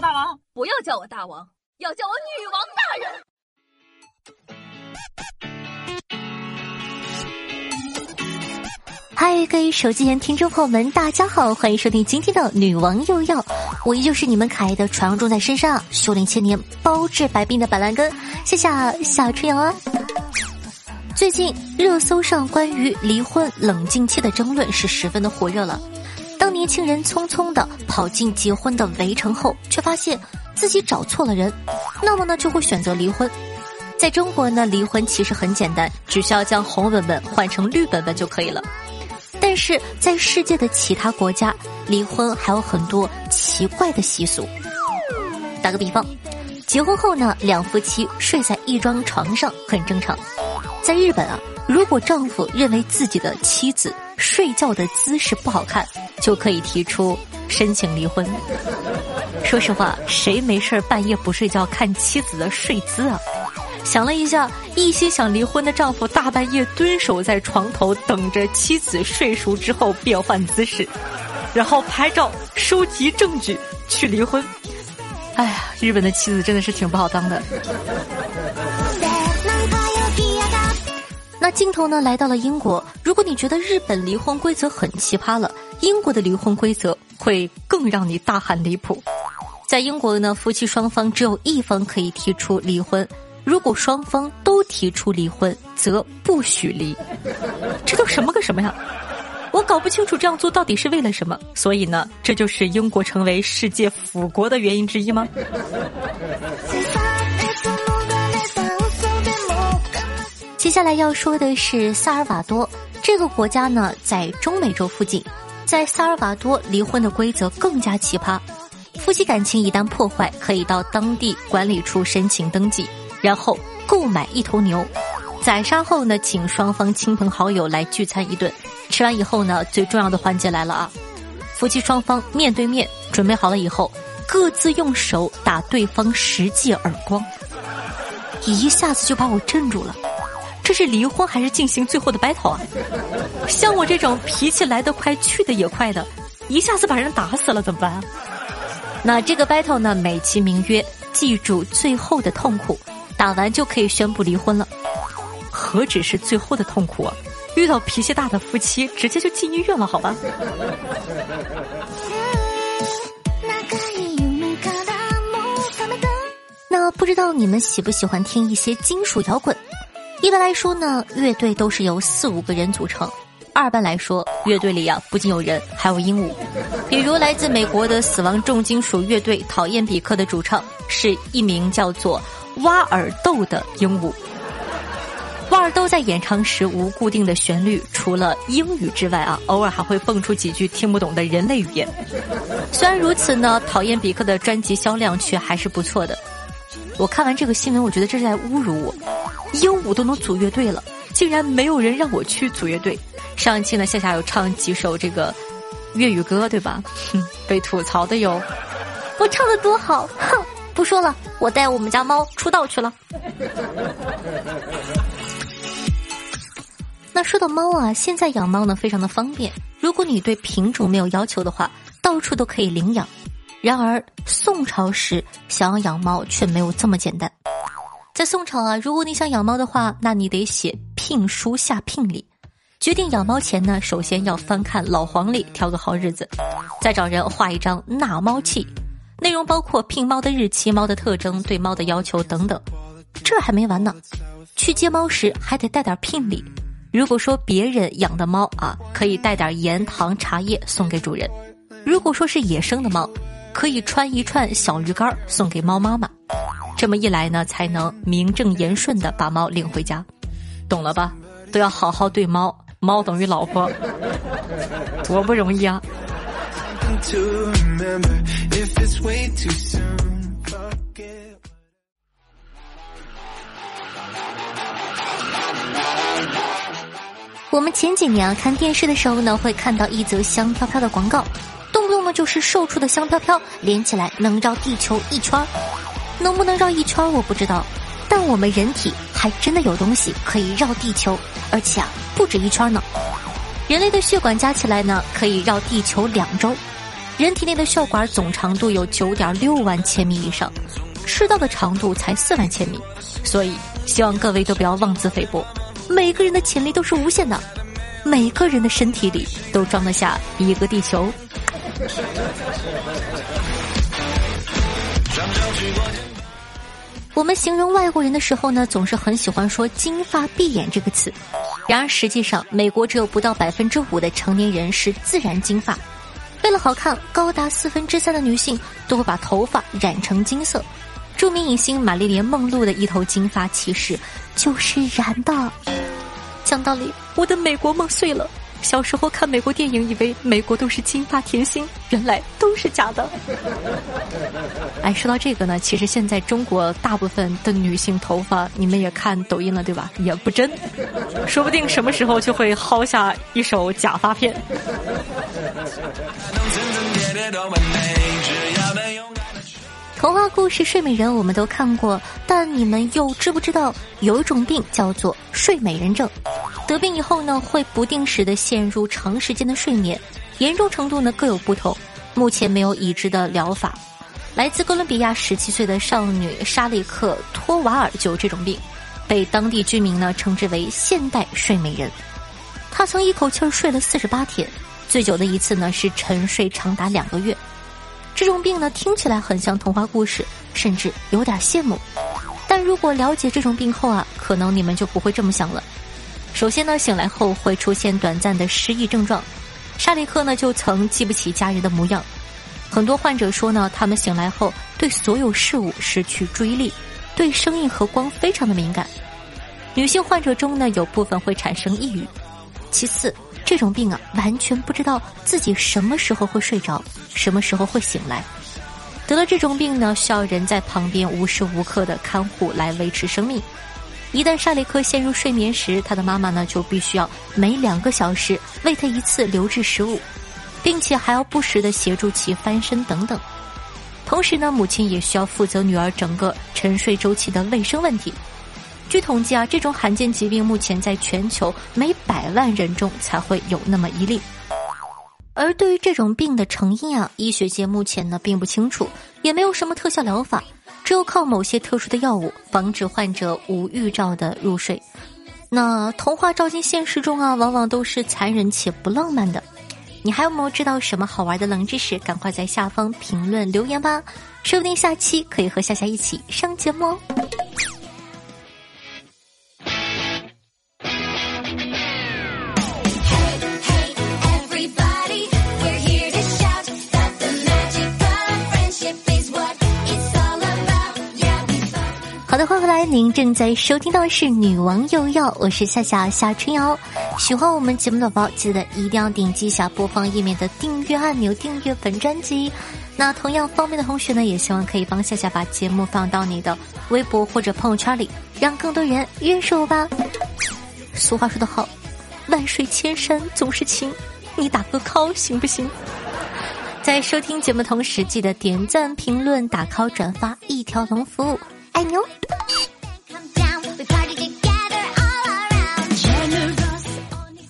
大王，不要叫我大王，要叫我女王大人。嗨，各位手机前听众朋友们，大家好，欢迎收听今天的《女王又要》，我依旧是你们可爱的传说中在身上修炼千年、包治百病的板蓝根，谢谢小春阳啊。最近热搜上关于离婚冷静期的争论是十分的火热了。当年轻人匆匆的跑进结婚的围城后，却发现自己找错了人，那么呢就会选择离婚。在中国呢，离婚其实很简单，只需要将红本本换成绿本本就可以了。但是在世界的其他国家，离婚还有很多奇怪的习俗。打个比方，结婚后呢，两夫妻睡在一张床上很正常。在日本啊，如果丈夫认为自己的妻子睡觉的姿势不好看，就可以提出申请离婚。说实话，谁没事半夜不睡觉看妻子的睡姿啊？想了一下，一心想离婚的丈夫大半夜蹲守在床头，等着妻子睡熟之后变换姿势，然后拍照收集证据去离婚。哎呀，日本的妻子真的是挺不好当的。那镜头呢来到了英国。如果你觉得日本离婚规则很奇葩了，英国的离婚规则会更让你大喊离谱。在英国呢，夫妻双方只有一方可以提出离婚，如果双方都提出离婚，则不许离。这都什么个什么呀？我搞不清楚这样做到底是为了什么。所以呢，这就是英国成为世界腐国的原因之一吗？接下来要说的是萨尔瓦多这个国家呢，在中美洲附近。在萨尔瓦多，离婚的规则更加奇葩：夫妻感情一旦破坏，可以到当地管理处申请登记，然后购买一头牛，宰杀后呢，请双方亲朋好友来聚餐一顿。吃完以后呢，最重要的环节来了啊！夫妻双方面对面准备好了以后，各自用手打对方十记耳光，一下子就把我镇住了。这是离婚还是进行最后的 battle 啊？像我这种脾气来得快去的也快的，一下子把人打死了怎么办？那这个 battle 呢，美其名曰“记住最后的痛苦”，打完就可以宣布离婚了。何止是最后的痛苦啊！遇到脾气大的夫妻，直接就进医院了，好吧？那不知道你们喜不喜欢听一些金属摇滚？一般来说呢，乐队都是由四五个人组成。二般来说，乐队里啊不仅有人，还有鹦鹉。比如来自美国的死亡重金属乐队讨厌比克的主唱是一名叫做挖耳豆的鹦鹉。挖耳豆在演唱时无固定的旋律，除了英语之外啊，偶尔还会蹦出几句听不懂的人类语言。虽然如此呢，讨厌比克的专辑销量却还是不错的。我看完这个新闻，我觉得这是在侮辱我。鹦鹉都能组乐队了，竟然没有人让我去组乐队。上一期呢，夏夏有唱几首这个粤语歌，对吧？哼，被吐槽的哟。我唱的多好，哼！不说了，我带我们家猫出道去了。那说到猫啊，现在养猫呢非常的方便。如果你对品种没有要求的话，到处都可以领养。然而宋朝时想要养猫却没有这么简单。在宋朝啊，如果你想养猫的话，那你得写聘书下聘礼。决定养猫前呢，首先要翻看老黄历，挑个好日子，再找人画一张纳猫契，内容包括聘猫的日期、猫的特征、对猫的要求等等。这还没完呢，去接猫时还得带点聘礼。如果说别人养的猫啊，可以带点盐、糖、茶叶送给主人；如果说是野生的猫，可以穿一串小鱼干送给猫妈妈。这么一来呢，才能名正言顺的把猫领回家，懂了吧？都要好好对猫，猫等于老婆，多不容易啊！我们前几年啊看电视的时候呢，会看到一则香飘飘的广告，动不动呢就是售出的香飘飘，连起来能绕地球一圈儿。能不能绕一圈我不知道，但我们人体还真的有东西可以绕地球，而且啊不止一圈呢。人类的血管加起来呢可以绕地球两周，人体内的血管总长度有九点六万千米以上，赤道的长度才四万千米，所以希望各位都不要妄自菲薄。每个人的潜力都是无限的，每个人的身体里都装得下一个地球。我们形容外国人的时候呢，总是很喜欢说“金发碧眼”这个词。然而实际上，美国只有不到百分之五的成年人是自然金发。为了好看，高达四分之三的女性都会把头发染成金色。著名影星玛丽莲梦露的一头金发其实就是染的。讲道理，我的美国梦碎了。小时候看美国电影，以为美国都是金发甜心，原来都是假的。哎，说到这个呢，其实现在中国大部分的女性头发，你们也看抖音了对吧？也不真，说不定什么时候就会薅下一手假发片。童话故事《睡美人》我们都看过，但你们又知不知道有一种病叫做睡美人症？得病以后呢，会不定时的陷入长时间的睡眠，严重程度呢各有不同，目前没有已知的疗法。来自哥伦比亚十七岁的少女沙利克托瓦尔就有这种病，被当地居民呢称之为“现代睡美人”。她曾一口气儿睡了四十八天，最久的一次呢是沉睡长达两个月。这种病呢，听起来很像童话故事，甚至有点羡慕。但如果了解这种病后啊，可能你们就不会这么想了。首先呢，醒来后会出现短暂的失忆症状。沙利克呢，就曾记不起家人的模样。很多患者说呢，他们醒来后对所有事物失去注意力，对声音和光非常的敏感。女性患者中呢，有部分会产生抑郁。其次。这种病啊，完全不知道自己什么时候会睡着，什么时候会醒来。得了这种病呢，需要人在旁边无时无刻的看护来维持生命。一旦沙利克陷入睡眠时，他的妈妈呢就必须要每两个小时喂他一次流质食物，并且还要不时的协助其翻身等等。同时呢，母亲也需要负责女儿整个沉睡周期的卫生问题。据统计啊，这种罕见疾病目前在全球每百万人中才会有那么一例。而对于这种病的成因啊，医学界目前呢并不清楚，也没有什么特效疗法，只有靠某些特殊的药物防止患者无预兆的入睡。那童话照进现实中啊，往往都是残忍且不浪漫的。你还有没有知道什么好玩的冷知识？赶快在下方评论留言吧，说不定下期可以和夏夏一起上节目哦。来！您正在收听到的是《女王又要》，我是夏夏夏春瑶。喜欢我们节目的宝宝，记得一定要点击一下播放页面的订阅按钮，订阅本专辑。那同样方便的同学呢，也希望可以帮夏夏把节目放到你的微博或者朋友圈里，让更多人认识我吧。俗话说得好，万水千山总是情，你打个 call 行不行？在收听节目同时，记得点赞、评论、打 call、转发，一条龙服务。爱你哦！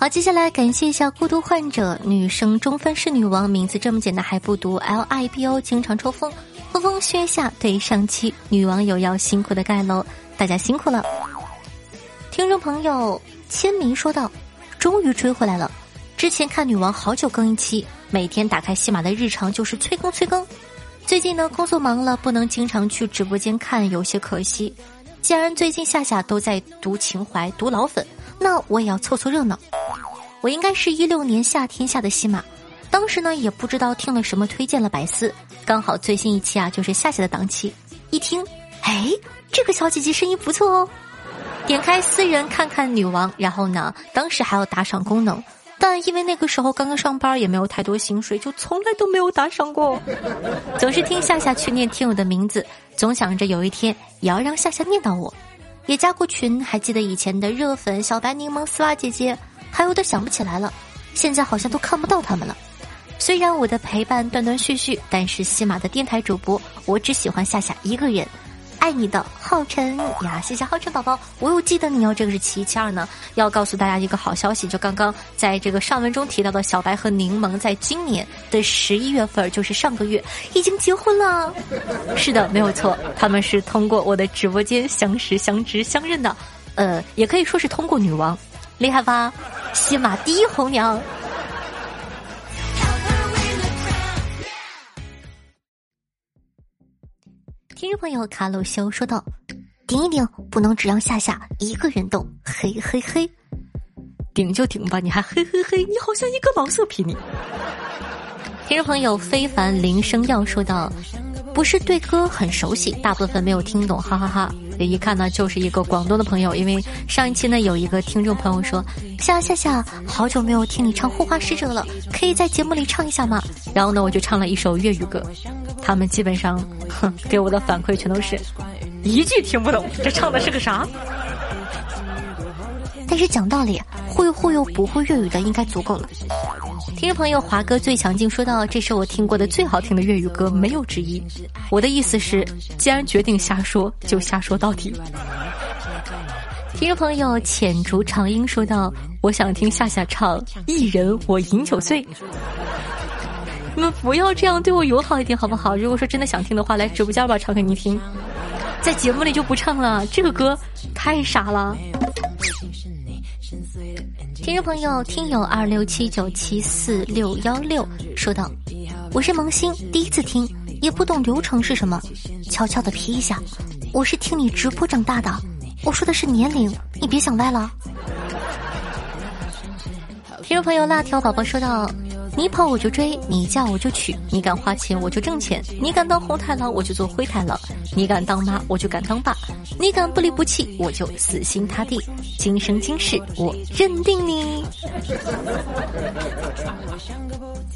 好，接下来感谢一下孤独患者，女生中分是女王，名字这么简单还不读，L I B O，经常抽风，风风靴下对上期女网友要辛苦的盖楼，大家辛苦了。听众朋友签名说道：“终于追回来了，之前看女王好久更一期，每天打开喜马的日常就是催更催更。”最近呢，工作忙了，不能经常去直播间看，有些可惜。既然最近夏夏都在读情怀、读老粉，那我也要凑凑热闹。我应该是一六年夏天下的喜马，当时呢也不知道听了什么推荐了百思，刚好最新一期啊就是夏夏的档期，一听，哎，这个小姐姐声音不错哦，点开私人看看女王，然后呢，当时还有打赏功能。但因为那个时候刚刚上班，也没有太多薪水，就从来都没有打赏过。总是听夏夏去念听友的名字，总想着有一天也要让夏夏念到我。也加过群，还记得以前的热粉、小白柠檬、丝袜姐姐，还有的想不起来了。现在好像都看不到他们了。虽然我的陪伴断断续续，但是西马的电台主播，我只喜欢夏夏一个人。爱你的浩辰呀，谢谢浩辰宝宝，我又记得你哦，这个是其一，其二呢，要告诉大家一个好消息，就刚刚在这个上文中提到的小白和柠檬，在今年的十一月份，就是上个月已经结婚了。是的，没有错，他们是通过我的直播间相识、相知、相认的，呃，也可以说是通过女王，厉害吧？西马第一红娘。听众朋友卡鲁修说道：“顶一顶，不能只让夏夏一个人动，嘿嘿嘿，顶就顶吧，你还嘿嘿嘿，你好像一个老色批你。”听众朋友非凡铃声要说道：“不是对歌很熟悉，大部分没有听懂，哈哈哈。”一看呢，就是一个广东的朋友，因为上一期呢有一个听众朋友说：“夏夏夏，好久没有听你唱《护花使者》了，可以在节目里唱一下吗？”然后呢，我就唱了一首粤语歌，他们基本上，哼，给我的反馈全都是一句听不懂，这唱的是个啥？但是讲道理，会忽悠不会粤语的应该足够了。听众朋友华哥最强劲说到：“这是我听过的最好听的粤语歌，没有之一。”我的意思是，既然决定瞎说，就瞎说到底。听众朋友浅竹长音说道：“我想听夏夏唱《一人我饮酒醉》。”你们不要这样对我友好一点好不好？如果说真的想听的话，来直播间吧，唱给你听。在节目里就不唱了，这个歌太傻了。听众朋友，听友二六七九七四六幺六说道：“我是萌新，第一次听，也不懂流程是什么，悄悄的 P 一下。我是听你直播长大的，我说的是年龄，你别想歪了。”听众朋友辣条宝宝说道。你跑我就追，你嫁我就娶，你敢花钱我就挣钱，你敢当红太狼我就做灰太狼，你敢当妈我就敢当爸，你敢不离不弃我就死心塌地，今生今世我认定你。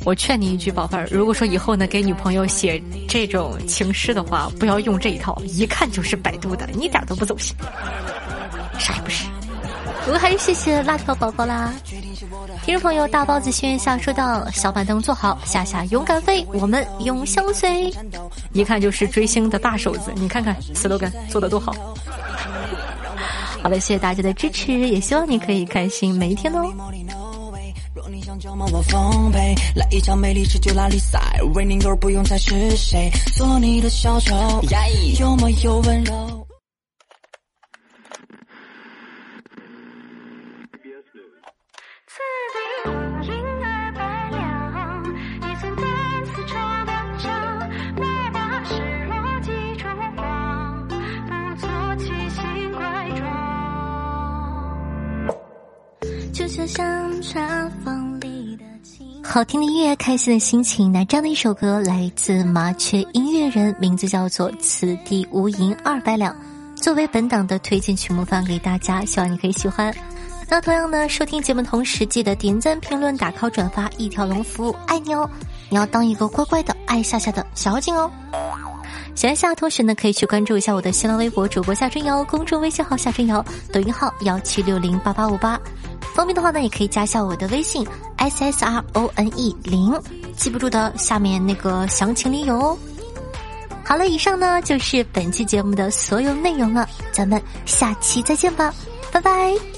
我劝你一句，宝贝儿，如果说以后呢给女朋友写这种情诗的话，不要用这一套，一看就是百度的，你一点都不走心，啥也不是。我们还是谢谢辣条宝宝啦。听众朋友，大包子心愿下说到：“小板凳坐好，夏夏勇敢飞，我们永相随。”一看就是追星的大手子，你看看 slogan 做的多好。好的，谢谢大家的支持，也希望你可以开心每一天哦。好听的音乐，开心的心情。那这样的一首歌来自麻雀音乐人，名字叫做《此地无银二百两》，作为本档的推荐曲目放给大家，希望你可以喜欢。那同样呢，收听节目同时记得点赞、评论、打 call、转发，一条龙服务，爱你哦！你要当一个乖乖的爱夏夏的小警哦。喜欢夏同学呢，可以去关注一下我的新浪微博主播夏春瑶，公众微信号夏春瑶，抖音号幺七六零八八五八。方便的话呢，也可以加一下我的微信 s s r o n e 零，记不住的下面那个详情里有哦。好了，以上呢就是本期节目的所有内容了，咱们下期再见吧，拜拜。